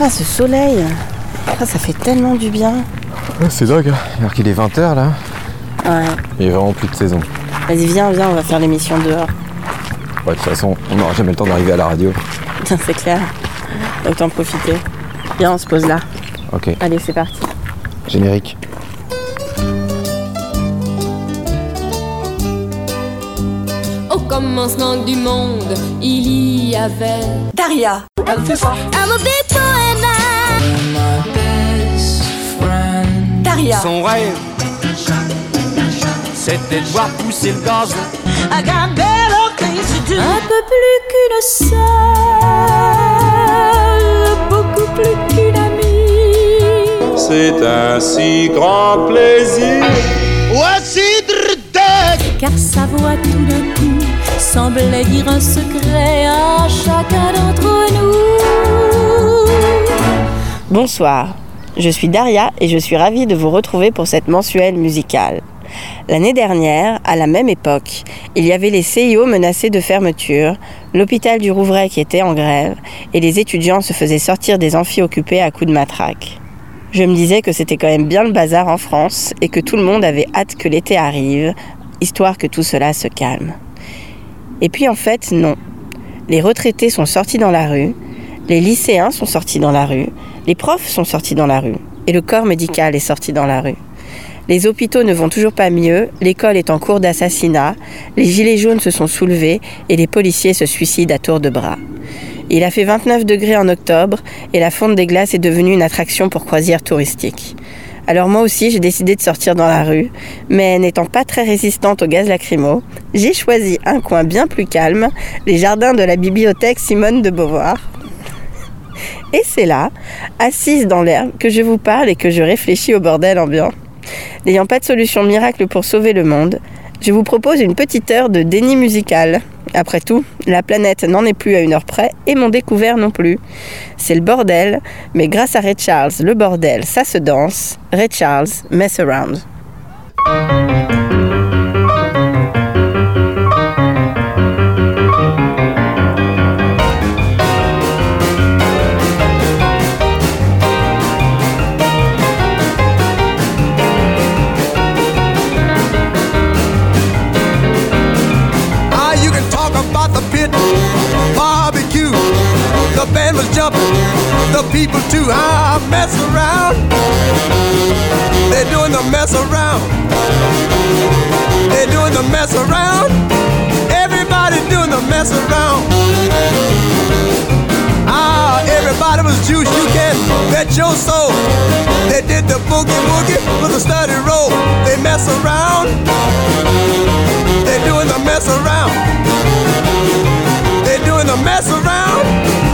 Ah, ce soleil ah, Ça fait tellement du bien. c'est dingue, hein. alors qu'il est 20h là. Ouais. Il y a vraiment plus de saison. Vas-y, viens, viens, on va faire l'émission dehors. Ouais, de toute façon, on n'aura jamais le temps d'arriver à la radio. c'est clair. Autant profiter. Viens, on se pose là. Ok. Allez, c'est parti. Générique. Au commencement du monde, il y avait Daria. Elle fait ça. A big Son rêve, c'était de voir pousser le gazon. I got better things to do. Un peu plus qu'une sœur, beaucoup plus qu'une amie. C'est un si grand plaisir. Voici Car sa voix tout d'un coup semblait dire un secret à chacun d'entre nous. Bonsoir, je suis Daria et je suis ravie de vous retrouver pour cette mensuelle musicale. L'année dernière, à la même époque, il y avait les CIO menacés de fermeture, l'hôpital du Rouvray qui était en grève, et les étudiants se faisaient sortir des amphis occupés à coups de matraque. Je me disais que c'était quand même bien le bazar en France et que tout le monde avait hâte que l'été arrive, histoire que tout cela se calme. Et puis en fait, non. Les retraités sont sortis dans la rue, les lycéens sont sortis dans la rue, les profs sont sortis dans la rue, et le corps médical est sorti dans la rue. Les hôpitaux ne vont toujours pas mieux, l'école est en cours d'assassinat, les gilets jaunes se sont soulevés et les policiers se suicident à tour de bras. Il a fait 29 degrés en octobre et la fonte des glaces est devenue une attraction pour croisière touristique. Alors moi aussi j'ai décidé de sortir dans la rue, mais n'étant pas très résistante au gaz lacrymo, j'ai choisi un coin bien plus calme, les jardins de la bibliothèque Simone de Beauvoir. Et c'est là, assise dans l'herbe, que je vous parle et que je réfléchis au bordel ambiant. N'ayant pas de solution miracle pour sauver le monde, je vous propose une petite heure de déni musical. Après tout, la planète n'en est plus à une heure près et mon découvert non plus. C'est le bordel, mais grâce à Ray Charles, le bordel, ça se danse. Ray Charles, mess around. People too. Ah, mess around. They're doing the mess around. They're doing the mess around. Everybody doing the mess around. Ah, everybody was juice. You can bet your soul. They did the boogie woogie with a study roll. They mess around. They're doing the mess around. They're doing the mess around.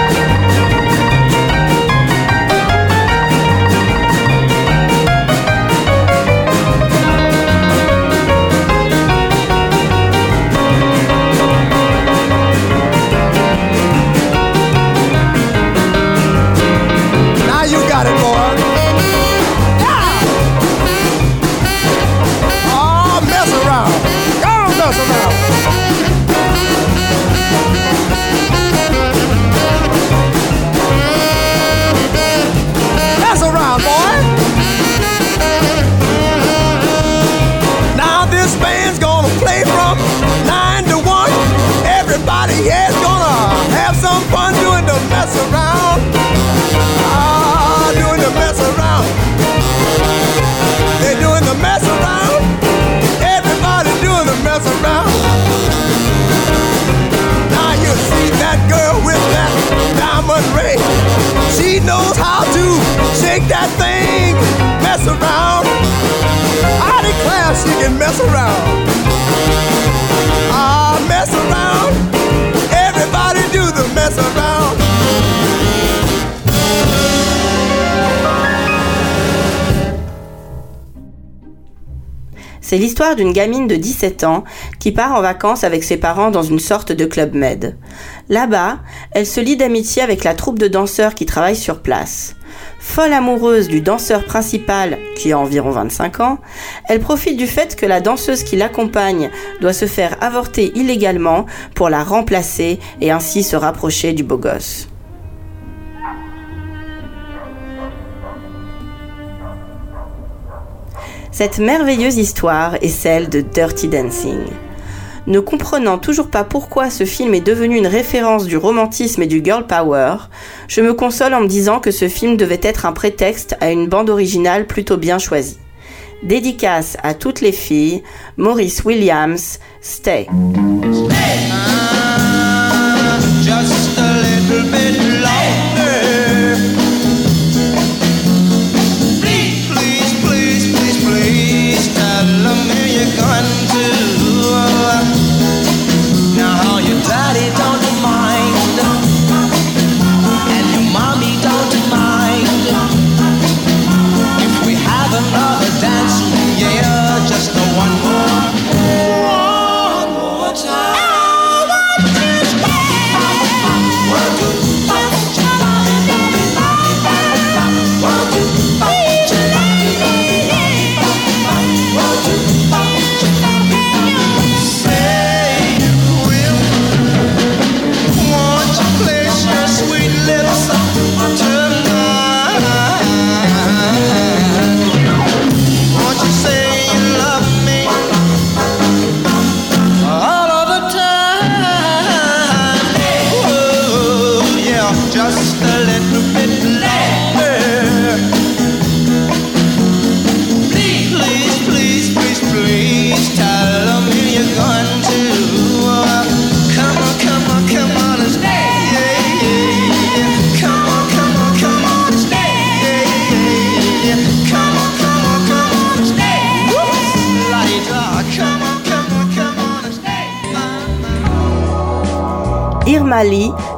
C'est l'histoire d'une gamine de 17 ans qui part en vacances avec ses parents dans une sorte de club med. Là-bas, elle se lie d'amitié avec la troupe de danseurs qui travaillent sur place. Folle amoureuse du danseur principal, qui a environ 25 ans, elle profite du fait que la danseuse qui l'accompagne doit se faire avorter illégalement pour la remplacer et ainsi se rapprocher du beau gosse. Cette merveilleuse histoire est celle de Dirty Dancing. Ne comprenant toujours pas pourquoi ce film est devenu une référence du romantisme et du girl power, je me console en me disant que ce film devait être un prétexte à une bande originale plutôt bien choisie. Dédicace à toutes les filles, Maurice Williams, Stay.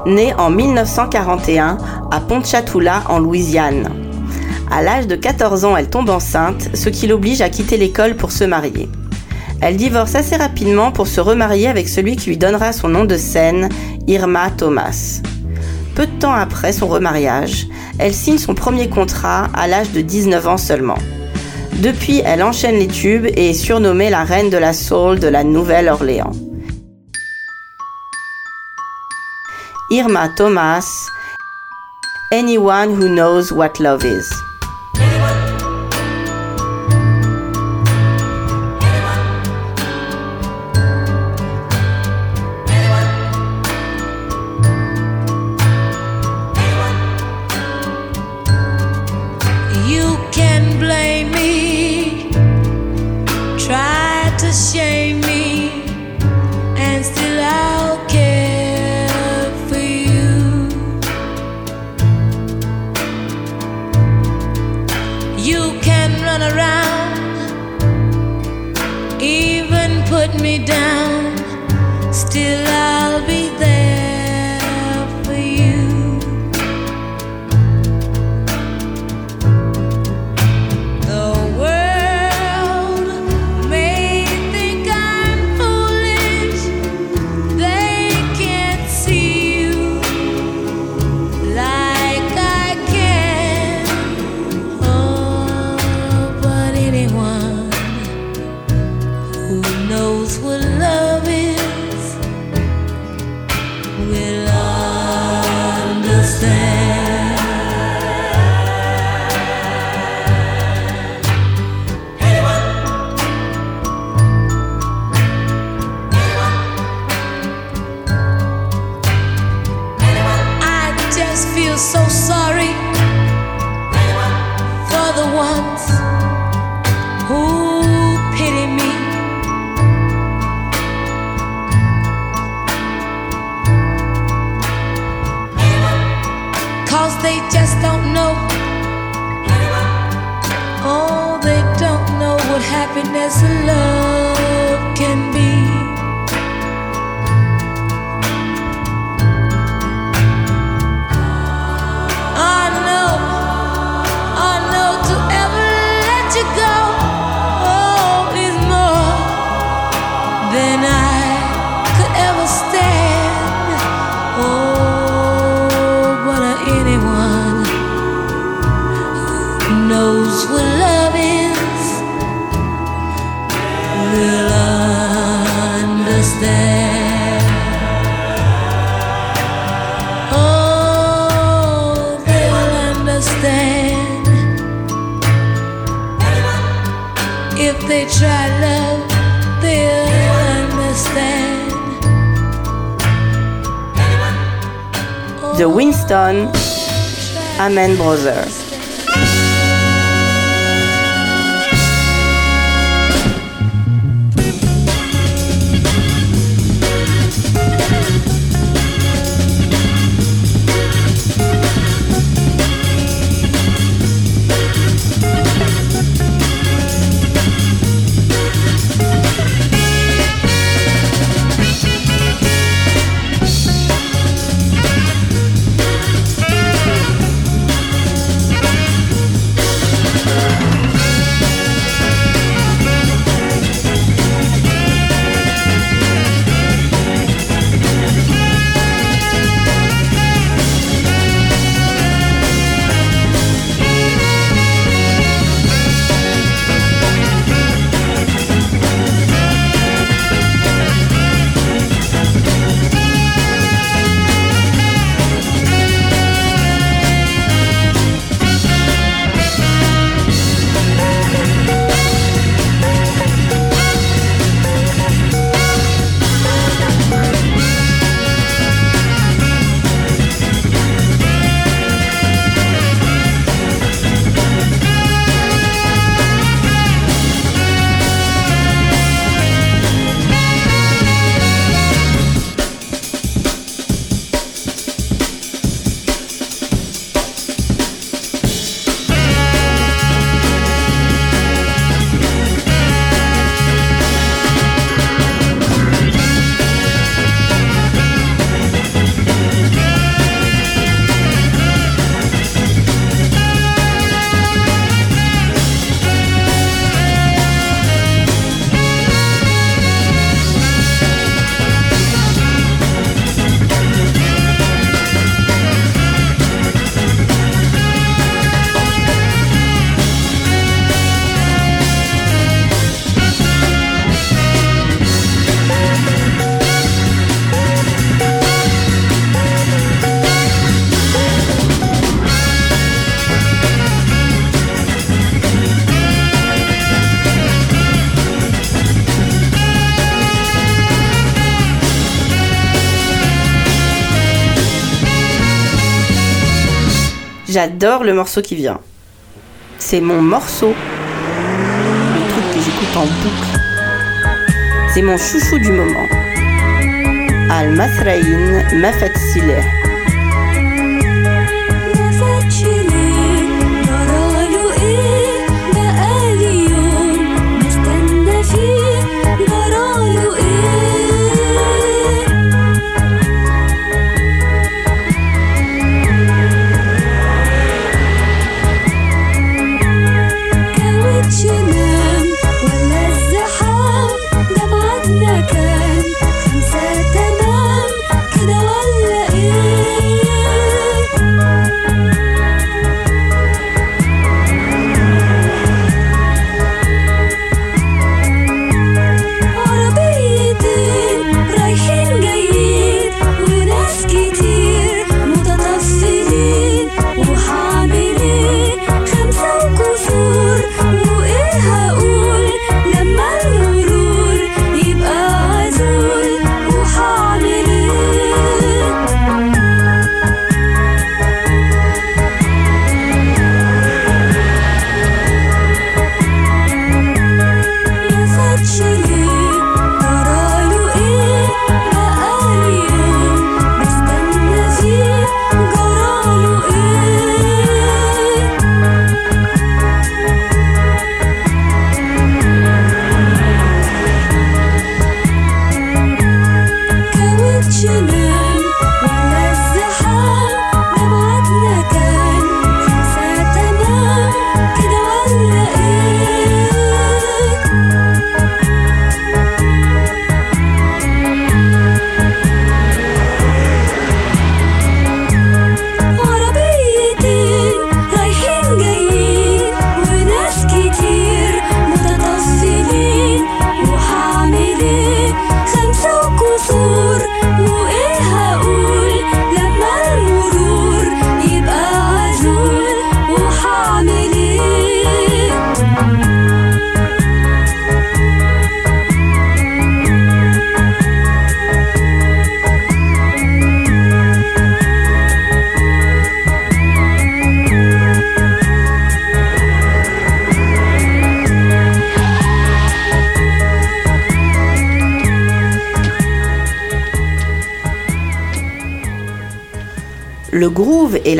Naît en 1941 à Ponchatoula en Louisiane. À l'âge de 14 ans, elle tombe enceinte, ce qui l'oblige à quitter l'école pour se marier. Elle divorce assez rapidement pour se remarier avec celui qui lui donnera son nom de scène, Irma Thomas. Peu de temps après son remariage, elle signe son premier contrat à l'âge de 19 ans seulement. Depuis, elle enchaîne les tubes et est surnommée la reine de la soul de la Nouvelle-Orléans. Irma Thomas, Anyone Who Knows What Love Is. and Bowser. J'adore le morceau qui vient. C'est mon morceau. Le truc que j'écoute en boucle. C'est mon chouchou du moment. Al-Masraïn Mafat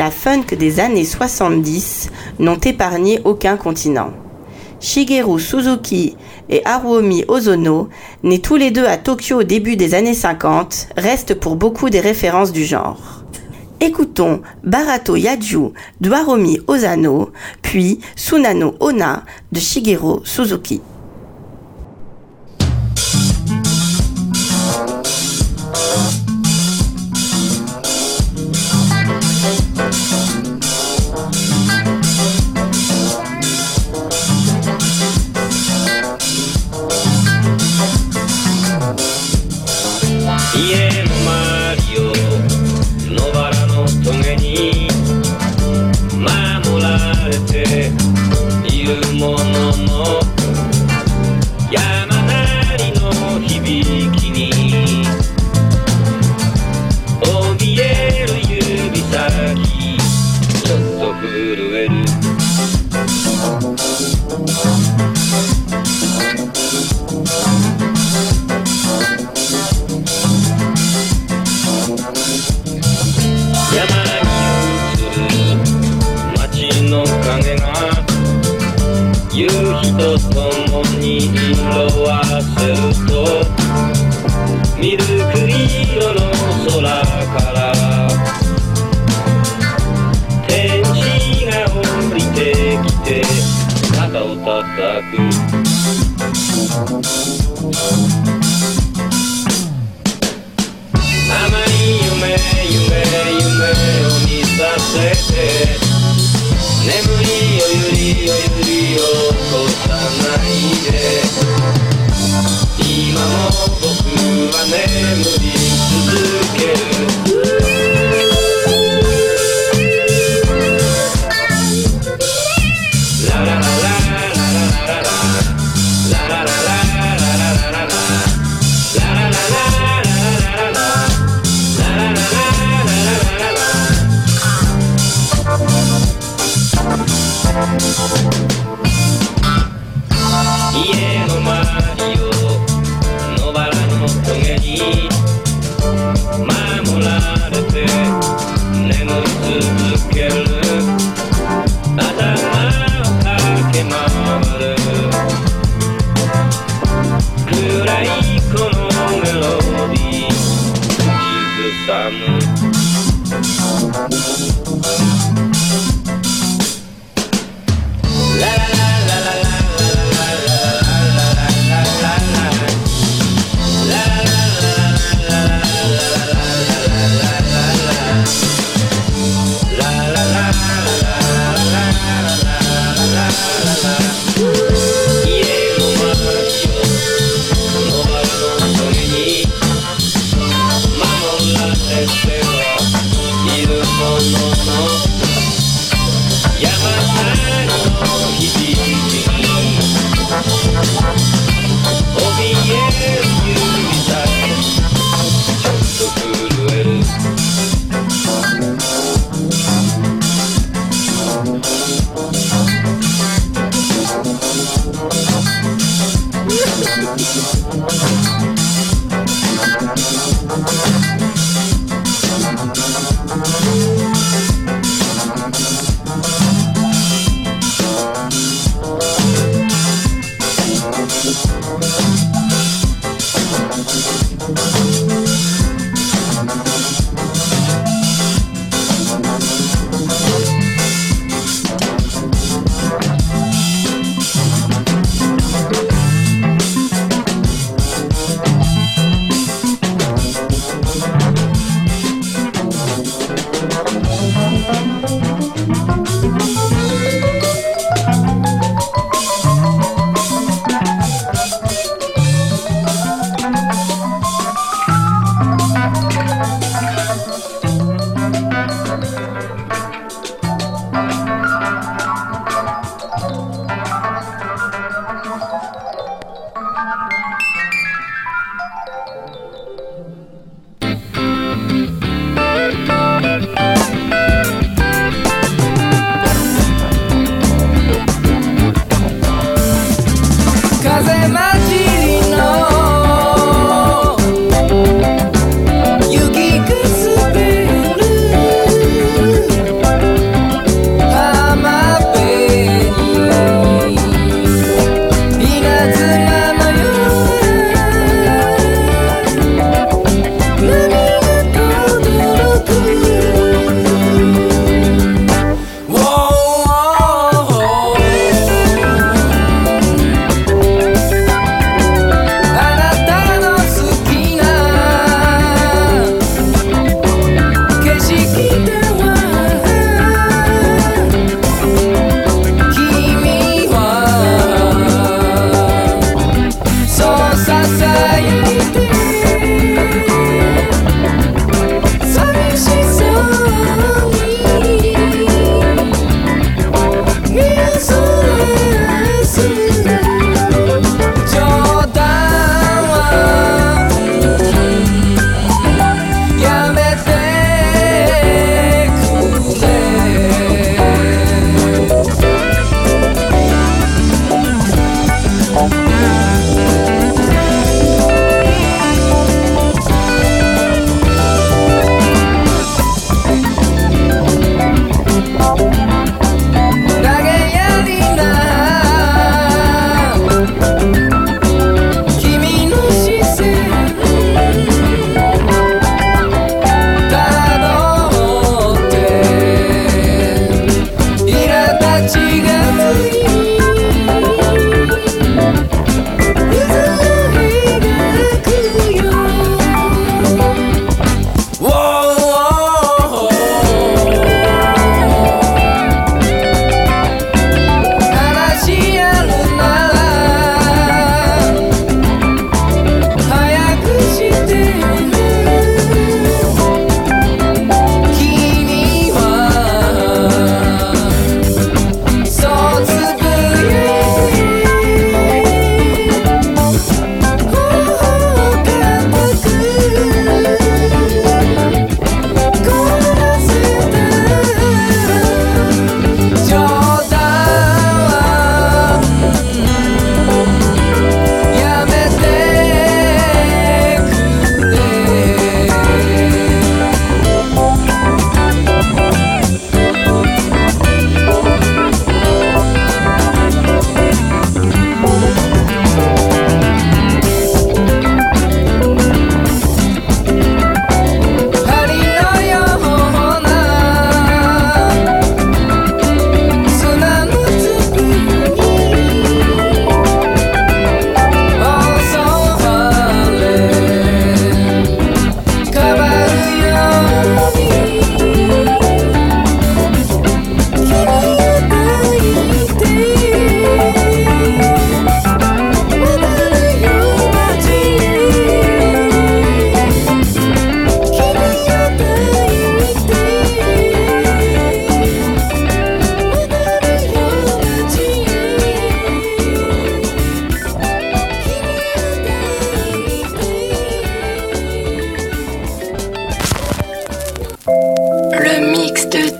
la funk des années 70 n'ont épargné aucun continent. Shigeru Suzuki et Haruomi Ozono, nés tous les deux à Tokyo au début des années 50, restent pour beaucoup des références du genre. Écoutons Barato Yaju de Haruomi Ozano, puis Sunano Ona de Shigeru Suzuki.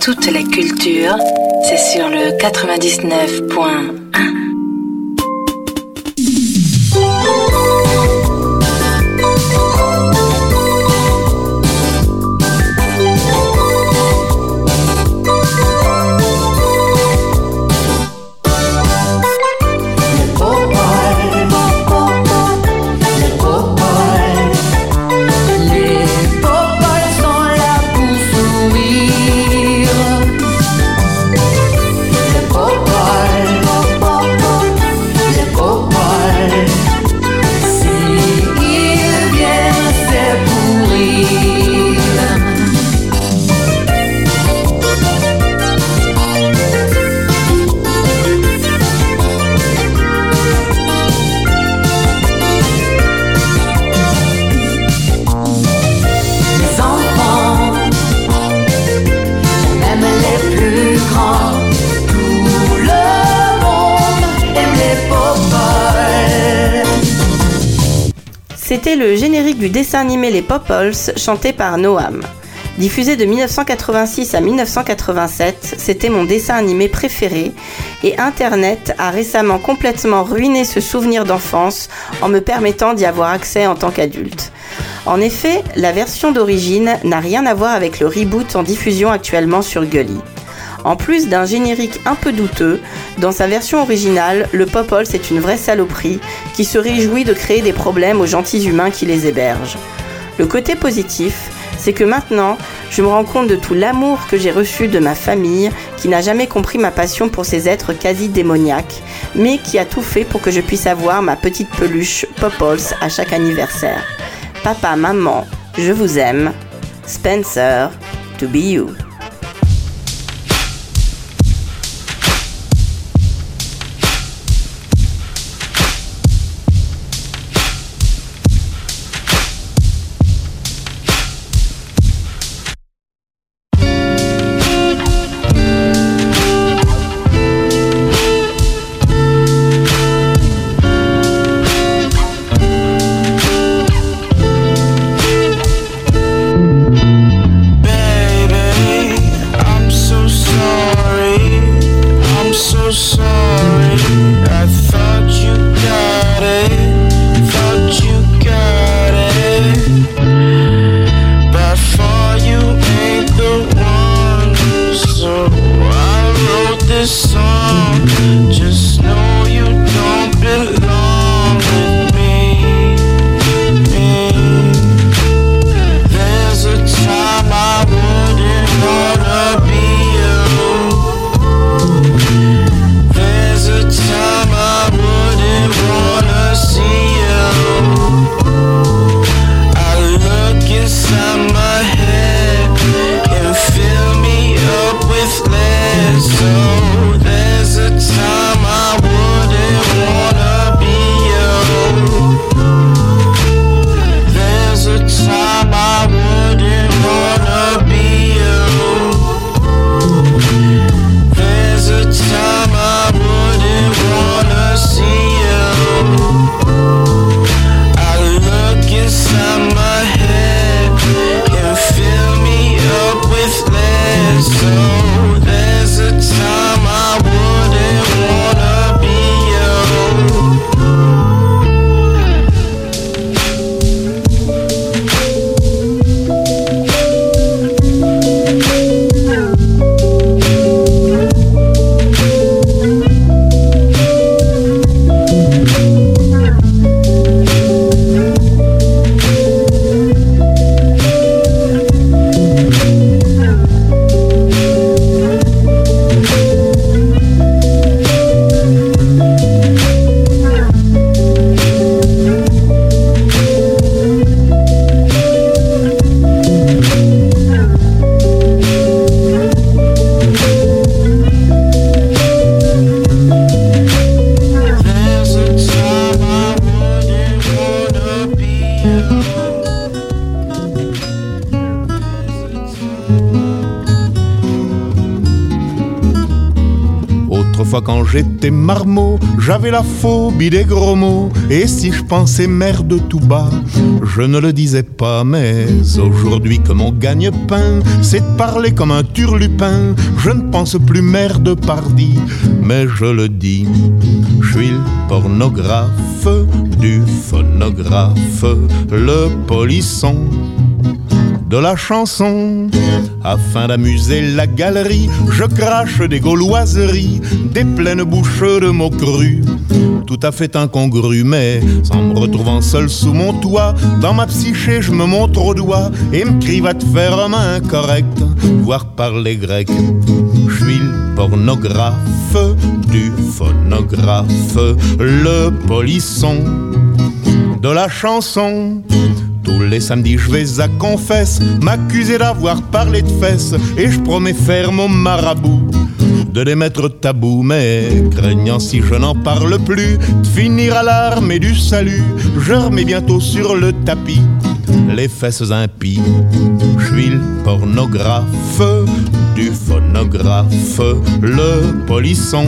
toutes les cultures, c'est sur le 99. Du dessin animé Les Popoles, chanté par Noam. Diffusé de 1986 à 1987, c'était mon dessin animé préféré et Internet a récemment complètement ruiné ce souvenir d'enfance en me permettant d'y avoir accès en tant qu'adulte. En effet, la version d'origine n'a rien à voir avec le reboot en diffusion actuellement sur Gully. En plus d'un générique un peu douteux, dans sa version originale, le Popols est une vraie saloperie qui se réjouit de créer des problèmes aux gentils humains qui les hébergent. Le côté positif, c'est que maintenant, je me rends compte de tout l'amour que j'ai reçu de ma famille, qui n'a jamais compris ma passion pour ces êtres quasi démoniaques, mais qui a tout fait pour que je puisse avoir ma petite peluche Popols à chaque anniversaire. Papa, maman, je vous aime. Spencer, to be you. J'étais marmot, j'avais la phobie des gros mots. Et si je pensais merde tout bas, je ne le disais pas. Mais aujourd'hui que mon gagne-pain, c'est de parler comme un turlupin, je ne pense plus merde pardi, mais je le dis. Je suis le pornographe du phonographe, le polisson de la chanson. Afin d'amuser la galerie, je crache des gauloiseries, des pleines bouches de mots crus. Tout à fait incongru, mais en me retrouvant seul sous mon toit, dans ma psyché, je me montre au doigt et me crie va te faire un main correct, voire parler grec. Je suis le pornographe du phonographe, le polisson de la chanson. Tous les samedis, je vais à confesse, m'accuser d'avoir parlé de fesses, et je promets ferme au marabout de les mettre tabou, mais craignant si je n'en parle plus, de finir à l'armée du salut, je remets bientôt sur le tapis les fesses impies. Je suis le pornographe du phonographe, le polisson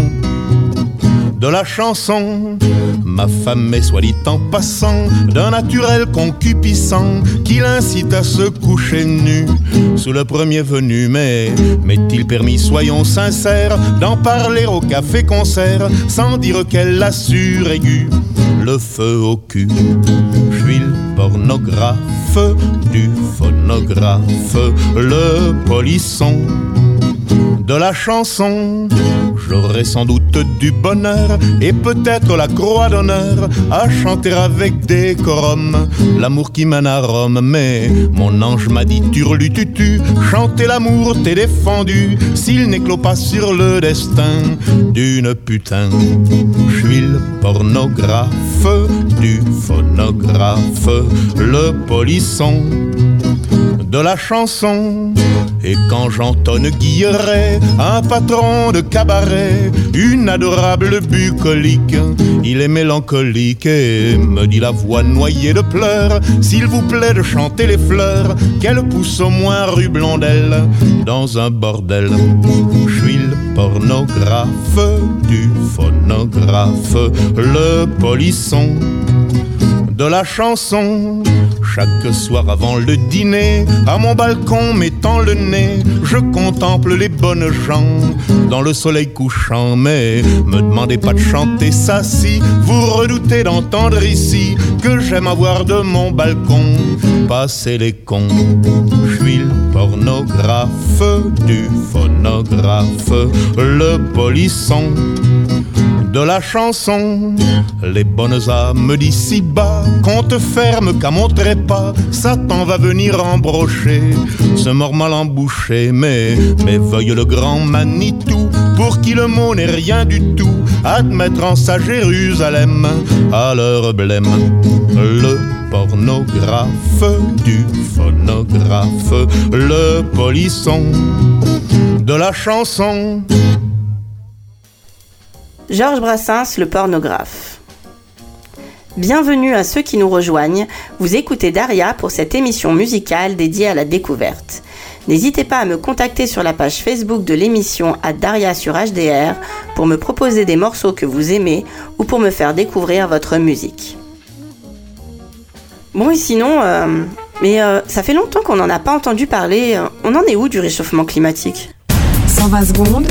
de la chanson. Ma femme est, soit dit en passant, d'un naturel concupiscent qui l'incite à se coucher nu sous le premier venu. Mais m'est-il permis, soyons sincères, d'en parler au café-concert sans dire qu'elle l'assure aiguë le feu au cul. Je suis le pornographe du phonographe, le polisson de la chanson. J'aurai sans doute du bonheur et peut-être la croix d'honneur à chanter avec décorum l'amour qui mène à Rome. Mais mon ange m'a dit turlututu, chanter l'amour t'est défendu s'il n'éclot pas sur le destin d'une putain. Je suis le pornographe du phonographe, le polisson de la chanson. Et quand j'entonne Guilleret, un patron de cabaret, une adorable bucolique, il est mélancolique et me dit la voix noyée de pleurs, s'il vous plaît de chanter les fleurs, qu'elle pousse au moins rue dans un bordel. Je suis le pornographe du phonographe, le polisson de la chanson. Chaque soir avant le dîner, à mon balcon mettant le nez, je contemple les bonnes gens dans le soleil couchant. Mais me demandez pas de chanter ça si vous redoutez d'entendre ici que j'aime avoir de mon balcon passer les cons. Je suis le pornographe du phonographe, le polisson de la chanson. Les bonnes âmes d'ici bas, compte ferme qu'à mon trépas, Satan va venir embrocher ce mort mal embouché. Mais, mais veuille le grand Manitou, pour qui le mot n'est rien du tout, admettre en sa Jérusalem à leur blême. Le pornographe du phonographe, le polisson de la chanson. Georges Brassens, le pornographe. Bienvenue à ceux qui nous rejoignent. Vous écoutez Daria pour cette émission musicale dédiée à la découverte. N'hésitez pas à me contacter sur la page Facebook de l'émission à Daria sur HDR pour me proposer des morceaux que vous aimez ou pour me faire découvrir votre musique. Bon et sinon, euh, mais euh, ça fait longtemps qu'on n'en a pas entendu parler. On en est où du réchauffement climatique? 120 secondes.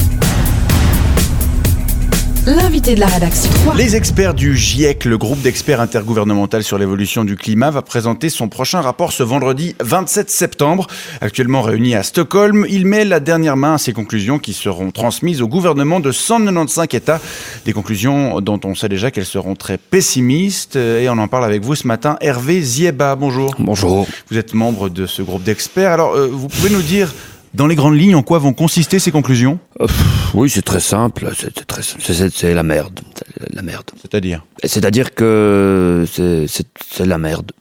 L'invité de la rédaction. Les experts du GIEC, le groupe d'experts intergouvernemental sur l'évolution du climat, va présenter son prochain rapport ce vendredi 27 septembre. Actuellement réuni à Stockholm, il met la dernière main à ses conclusions qui seront transmises au gouvernement de 195 États. Des conclusions dont on sait déjà qu'elles seront très pessimistes. Et on en parle avec vous ce matin. Hervé Zieba, bonjour. Bonjour. Vous êtes membre de ce groupe d'experts. Alors, euh, vous pouvez nous dire dans les grandes lignes en quoi vont consister ces conclusions Euh, oui, c'est très simple. C'est très la merde. La merde. C'est-à-dire C'est-à-dire que c'est- la merde.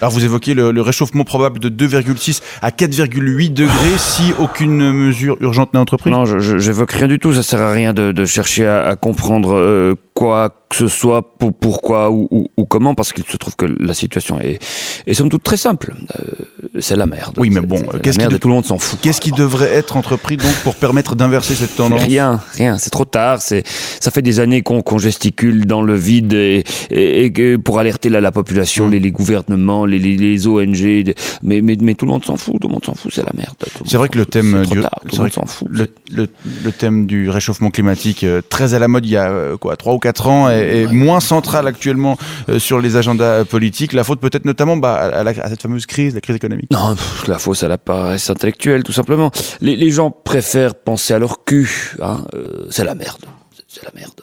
Alors vous évoquez le, le réchauffement probable de 2,6 à 4,8 degrés si aucune mesure urgente n'est entreprise Non, je- je- j'évoque rien du tout. Ça sert à rien de, de chercher à, à comprendre euh, quoi que ce soit, pour, pourquoi ou, ou- ou comment, parce qu'il se trouve que la situation est, est somme toute très simple. Euh, c'est la merde. Oui, mais bon, qu'est-ce de- et tout le monde s'en fout. Qu'est-ce qui devrait être entrepris donc pour permettre d'inverser cette tendance? Rien, rien, c'est trop tard. C'est, ça fait des années qu'on, qu'on gesticule dans le vide et, et- et pour alerter la, la population, les, les gouvernements, les, les, les ONG, mais, mais, mais tout le monde s'en fout, tout le monde s'en fout, c'est la merde. C'est vrai que le thème trop du tard, tout c'est le vrai monde s'en fout. le, le- le thème du réchauffement climatique euh, très à la mode il y a euh, quoi trois ou quatre ans et, et moins central actuellement euh, sur les agendas politiques. La faute peut-être notamment bah, à, la- à cette fameuse crise, la crise économique. Non, pff, la fausse à la paresse intellectuelle, tout simplement. Les, les gens préfèrent penser à leur cul. Hein. euh, c'est la merde. C'est la merde.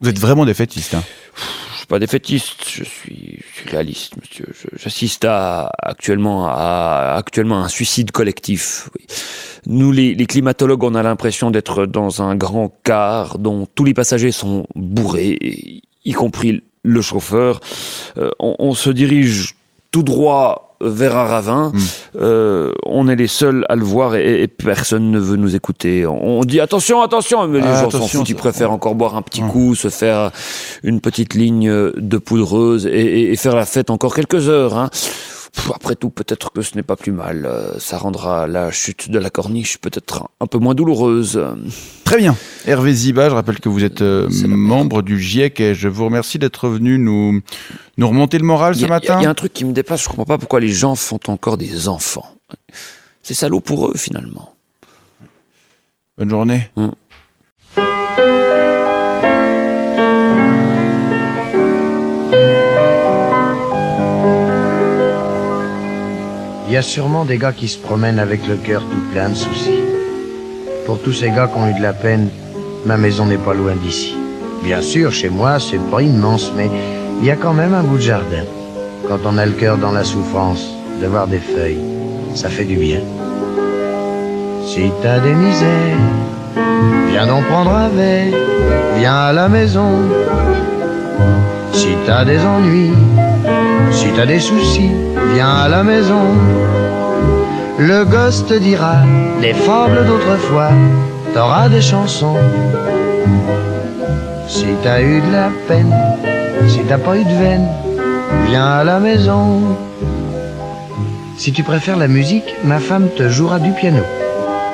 Vous êtes vraiment défaitiste. Hein. Je suis pas défaitiste, je suis, réaliste, monsieur. J'assiste actuellement à actuellement un suicide collectif. Nous, les, climatologues, on a l'impression d'être dans un grand car dont tous les passagers sont bourrés, y compris le chauffeur. Euh, on se dirige tout droit vers un ravin. Euh, on est les seuls à le voir et, et personne ne veut nous écouter. On, on dit attention, attention, mais les Ah, gens s'en foutent. Ils préfèrent encore boire un petit coup, se faire une petite ligne de poudreuse et, et- et faire la fête encore quelques heures. hein. Pff, Après tout, peut-être que ce n'est pas plus mal. Euh, Ça rendra la chute de la corniche peut-être un peu moins douloureuse. Très bien. Hervé Ziba, je rappelle que vous êtes euh, membre du GIEC et je vous remercie d'être venu nous, nous remonter le moral ce matin. il y a un truc qui me dépasse, je comprends pas pourquoi les gens font encore des enfants. C'est salaud pour eux finalement. Bonne journée. Il y a sûrement des gars qui se promènent avec le cœur tout plein de soucis. Pour tous ces gars qui ont eu de la peine, ma maison n'est pas loin d'ici. Bien sûr, chez moi, c'est pas immense, mais il y a quand même un bout de jardin. Quand on a le cœur dans la souffrance, de voir des feuilles, ça fait du bien. Si t'as des misères, viens donc prendre un verre, viens à la maison. Si t'as des ennuis, si t'as des soucis, viens à la maison. Le gosse te dira des fables d'autrefois, t'auras des chansons. Si t'as eu de la peine, si t'as pas eu de veine, viens à la maison. Si tu préfères la musique, ma femme te jouera du piano.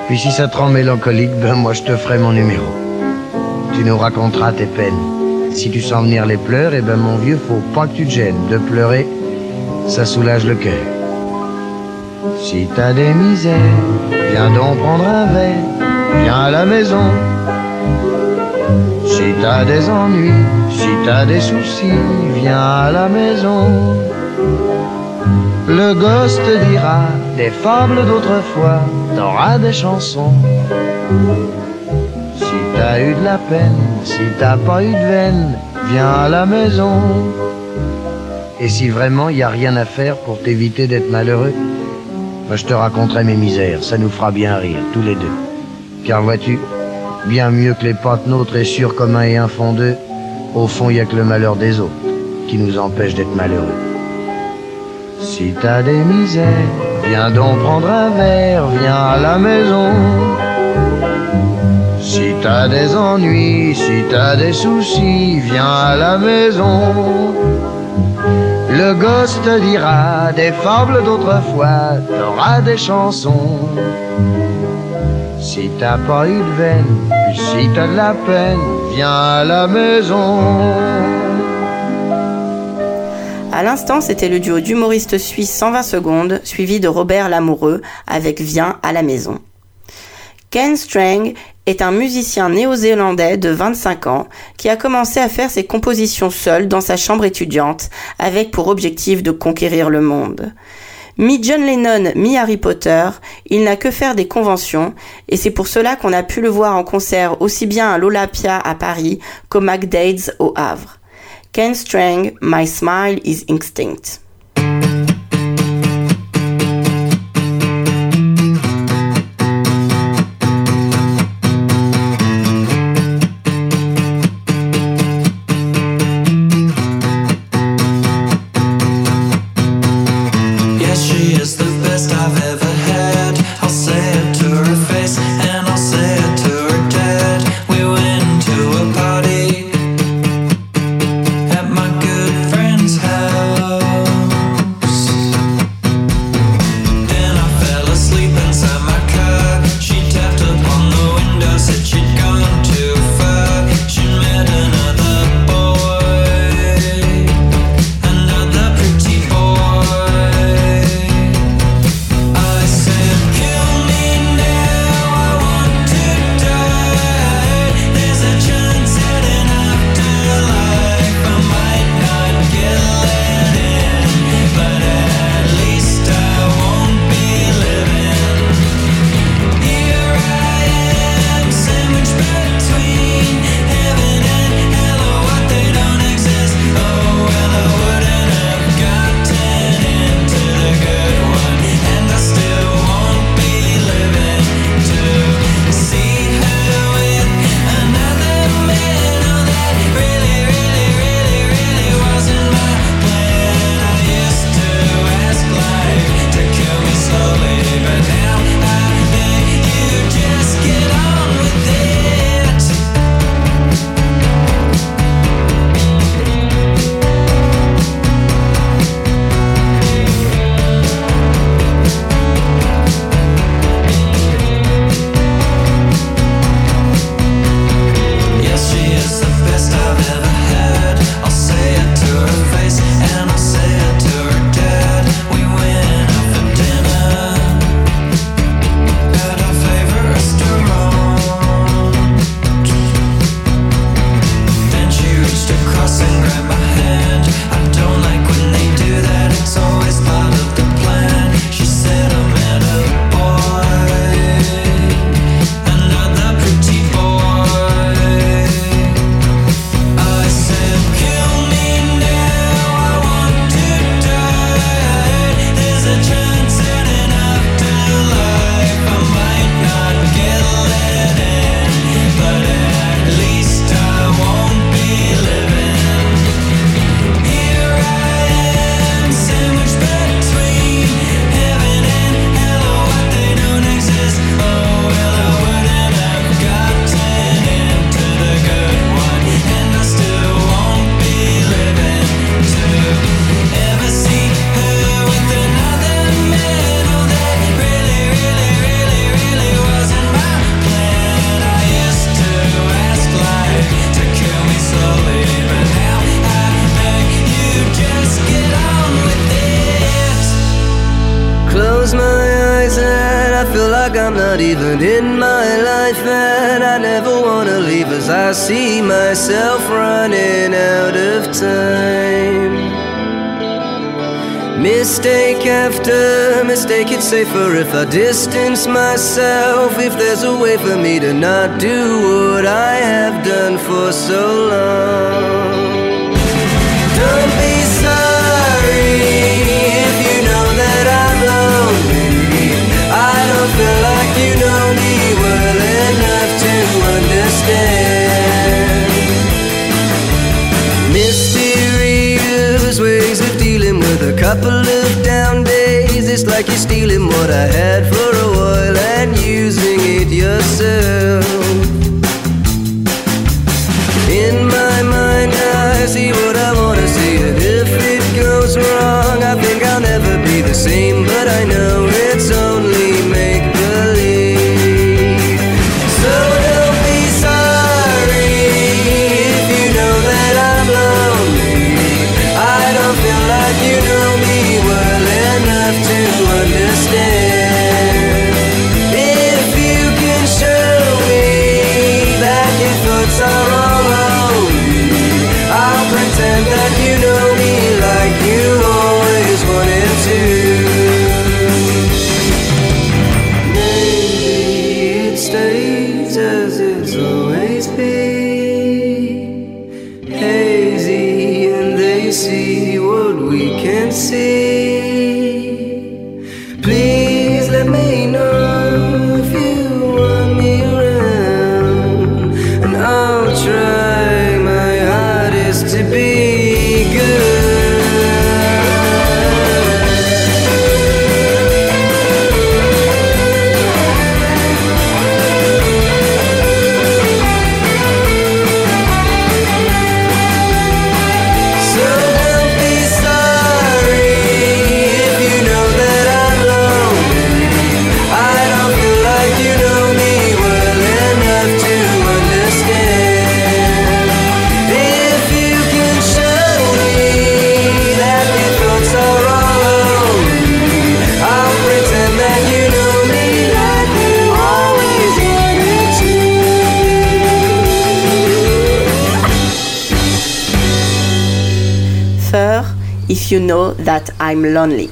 Puis si ça te rend mélancolique, ben moi je te ferai mon numéro. Tu nous raconteras tes peines. Si tu sens venir les pleurs, eh ben mon vieux, faut pas que tu te gênes. De pleurer, ça soulage le cœur. Si t'as des misères, viens donc prendre un verre, viens à la maison. Si t'as des ennuis, si t'as des soucis, viens à la maison. Le gosse te dira des fables d'autrefois, t'auras des chansons. Si t'as eu de la peine, si t'as pas eu de veine, viens à la maison. Et si vraiment y a rien à faire pour t'éviter d'être malheureux, moi je te raconterai mes misères, ça nous fera bien rire, tous les deux. Car vois-tu, bien mieux que les potes nôtres et sûrs comme un et un font deux, au fond y a que le malheur des autres qui nous empêche d'être malheureux. Si t'as des misères, viens donc prendre un verre, viens à la maison. Si t'as des ennuis, si t'as des soucis, viens à la maison. Le gosse dira des fables d'autrefois, t'auras des chansons. Si t'as pas eu de veine, si t'as de la peine, viens à la maison. À l'instant, c'était le duo d'humoristes suisses 120 secondes, suivi de Robert Lamoureux avec Viens à la maison. Ken Strang est un musicien néo-zélandais de 25 ans qui a commencé à faire ses compositions seul dans sa chambre étudiante avec pour objectif de conquérir le monde. Mi John Lennon, mi Harry Potter, il n'a que faire des conventions et c'est pour cela qu'on a pu le voir en concert aussi bien à l'Olympia à Paris qu'au McDade's au Havre. Ken Strang, My Smile is Instinct. safer if I distance myself. If there's a way for me to not do what I have done for so long. It's like you're stealing what I had for a while and using it yourself. I'm Lonely.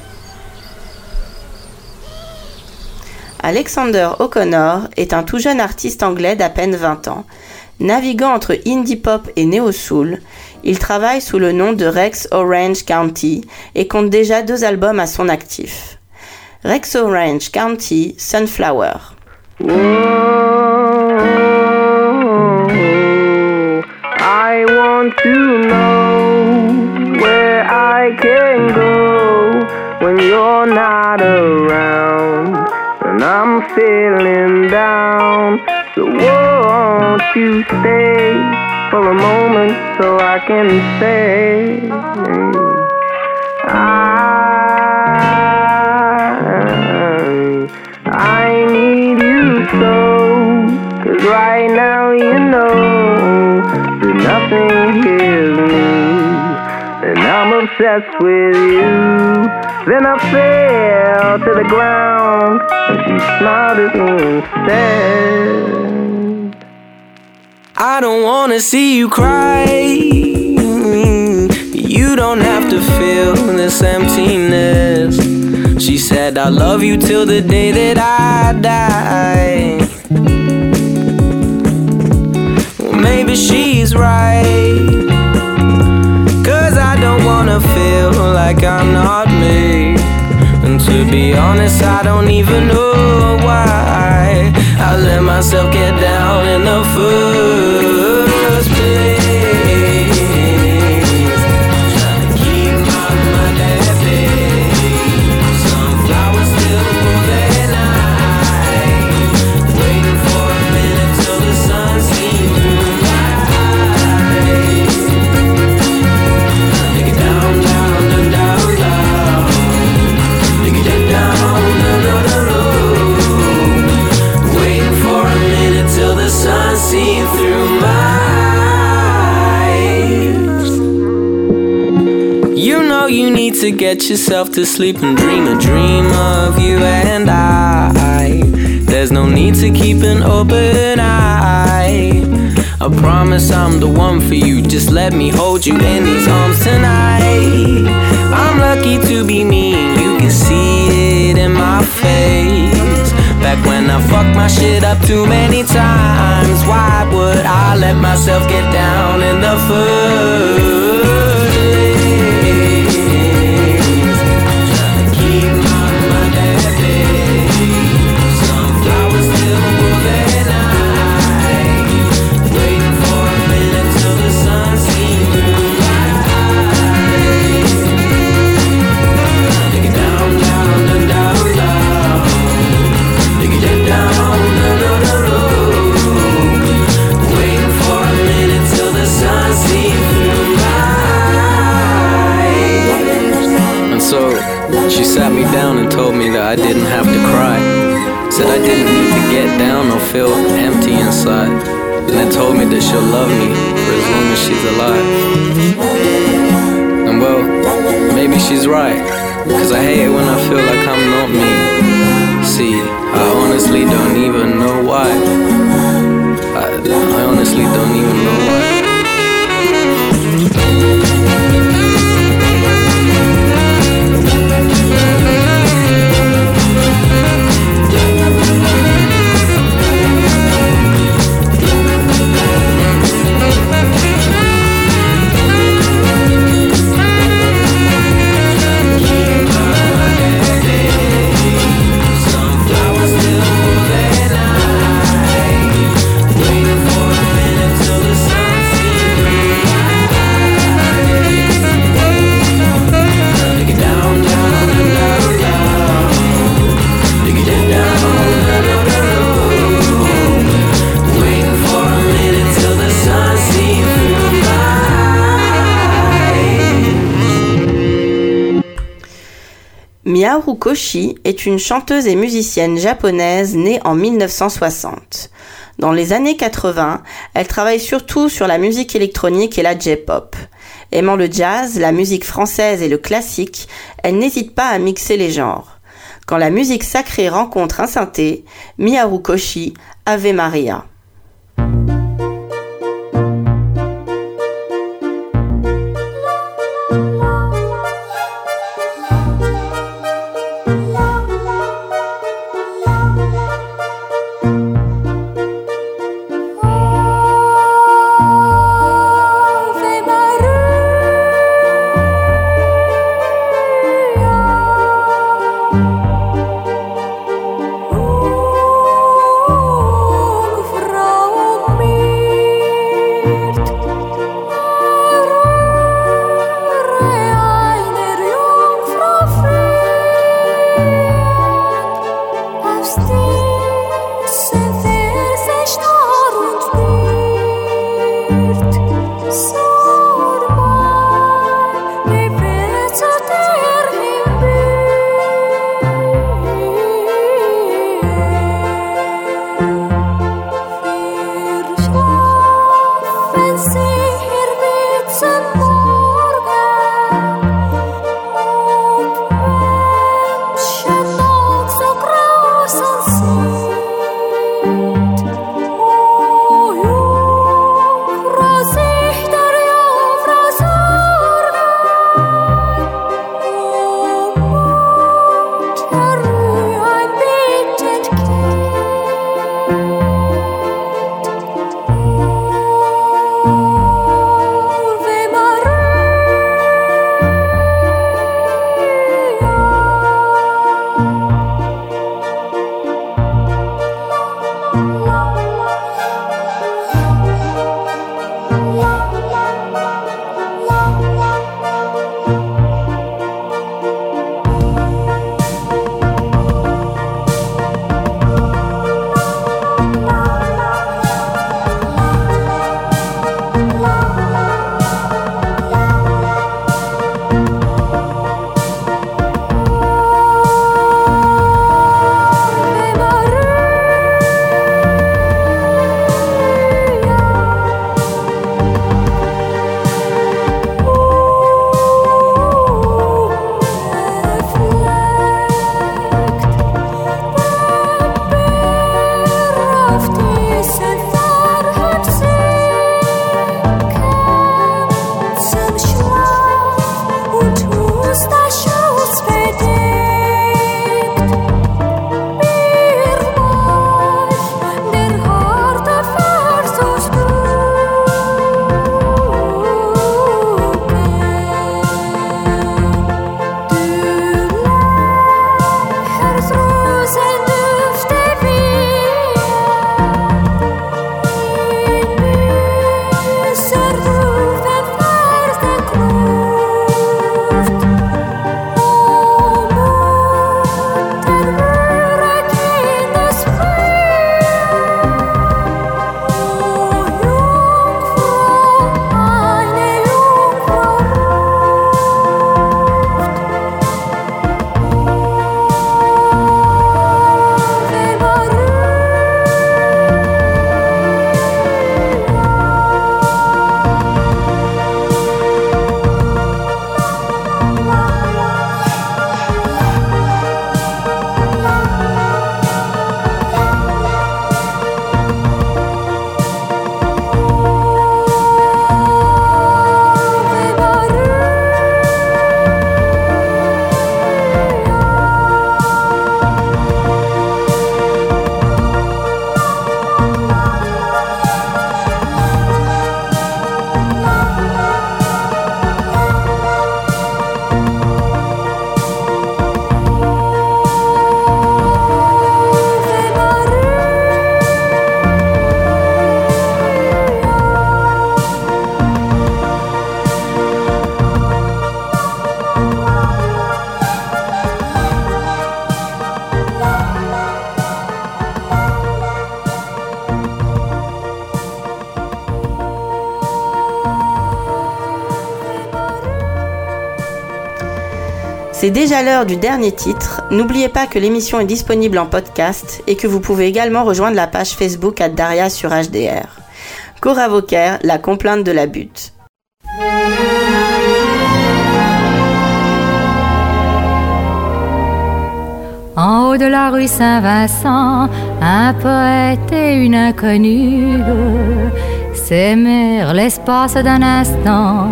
Alexander O'Connor est un tout jeune artiste anglais d'à peine 20 ans. Naviguant entre indie pop et néo soul, il travaille sous le nom de Rex Orange County et compte déjà deux albums à son actif. Rex Orange County Sunflower. Mmh. you stay for a moment so I can say I, I need you so cause right now you know that nothing is me and I'm obsessed with you then I fell to the ground and she smiled at me instead. I don't wanna see you cry. You don't have to feel this emptiness. She said, I love you till the day that I die. Well, maybe she's right. Cause I don't wanna feel like I'm not me. And to be honest, I don't even know why I let myself get down in the first You know you need to get yourself to sleep and dream a dream of you and I. There's no need to keep an open eye. I promise I'm the one for you. Just let me hold you in these arms tonight. I'm lucky to be me, you can see it in my face. Back when I fucked my shit up too many times, why would I let myself get down in the first she sat me down and told me that I didn't have to cry. Said I didn't need to get down or feel empty inside. And then told me that she'll love me for as long as she's alive. And well, maybe she's right. Cause I hate it when I feel like I'm not me. See, I honestly don't even know why. I, I honestly don't even know why. Miharu Koshi est une chanteuse et musicienne japonaise née en 1960. Dans les années 80, elle travaille surtout sur la musique électronique et la J-pop. Aimant le jazz, la musique française et le classique, elle n'hésite pas à mixer les genres. Quand la musique sacrée rencontre un synthé, Miharu Koshi, Ave Maria. C'est déjà l'heure du dernier titre. N'oubliez pas que l'émission est disponible en podcast et que vous pouvez également rejoindre la page Facebook à Daria sur HDR. Cora Vauquer, la complainte de la butte. En haut de la rue Saint-Vincent, un poète et une inconnue s'aimèrent l'espace d'un instant,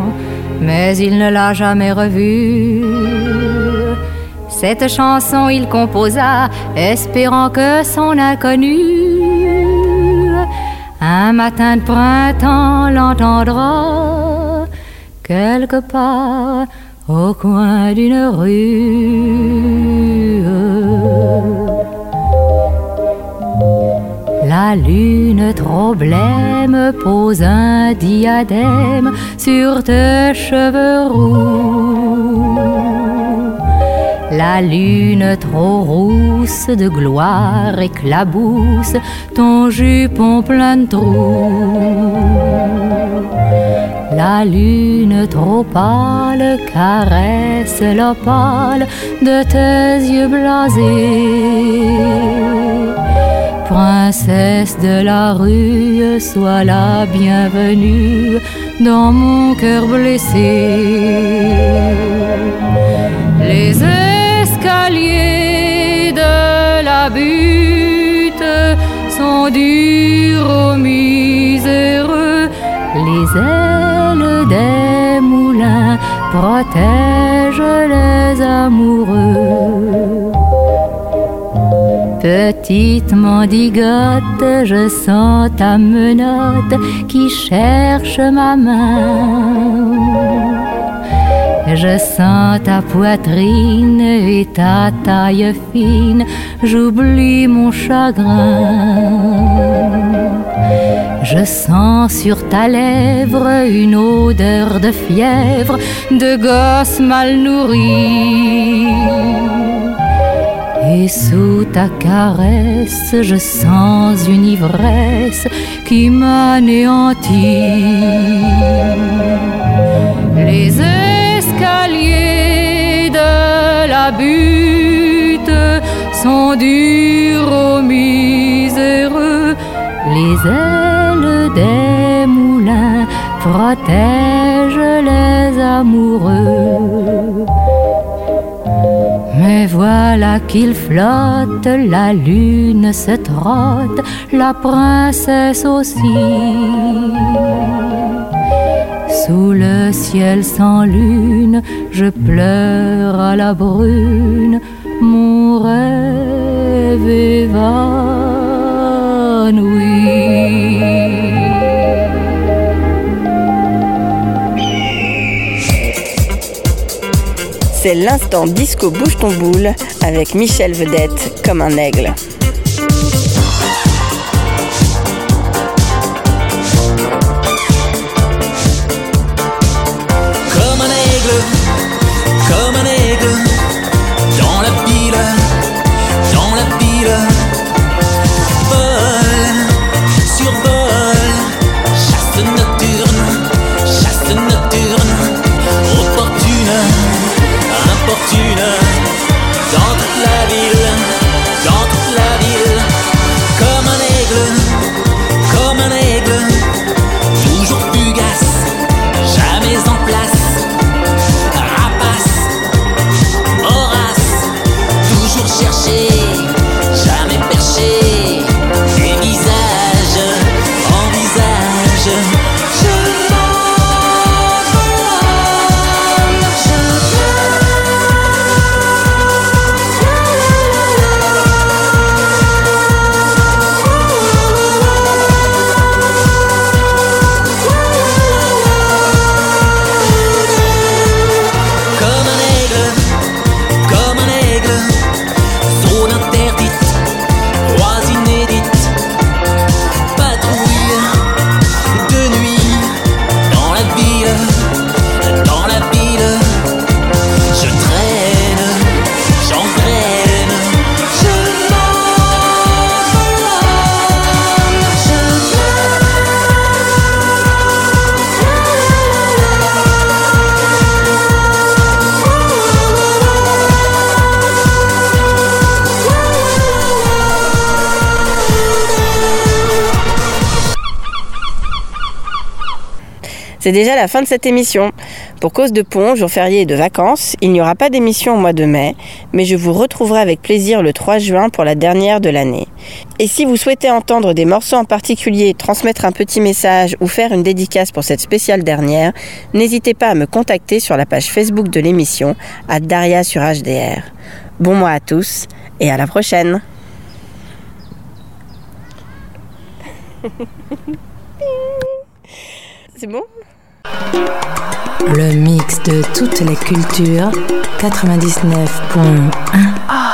mais il ne l'a jamais revue. Cette chanson il composa, espérant que son inconnu, un matin de printemps, l'entendra quelque part au coin d'une rue. La lune trop blême pose un diadème sur tes cheveux roux. La lune trop rousse de gloire éclabousse ton jupon plein de trous. La lune trop pâle caresse l'opale de tes yeux blasés. Princesse de la rue, sois la bienvenue dans mon cœur blessé. Les escaliers de la butte sont durs aux miséreux. Les ailes des moulins protègent les amoureux. Petite mendigote, je sens ta menotte qui cherche ma main. Je sens ta poitrine et ta taille fine, j'oublie mon chagrin. Je sens sur ta lèvre une odeur de fièvre, de gosse mal nourri. Et sous ta caresse, je sens une ivresse qui m'anéantit. Les butte sont durs aux miséreux. Les ailes des moulins protègent les amoureux. Mais voilà qu'il flotte, la lune se trotte, la princesse aussi. Sous le ciel sans lune, je pleure à la brune, mon rêve évanoui. C'est l'instant disco bouge ton boule avec Michel Vedette comme un aigle. C'est déjà la fin de cette émission. Pour cause de pont, jour férié et de vacances, il n'y aura pas d'émission au mois de mai, mais je vous retrouverai avec plaisir le 3 juin pour la dernière de l'année. Et si vous souhaitez entendre des morceaux en particulier, transmettre un petit message ou faire une dédicace pour cette spéciale dernière, n'hésitez pas à me contacter sur la page Facebook de l'émission, à Daria sur HDR. Bon mois à tous et à la prochaine. C'est bon? Le mix de toutes les cultures 99.1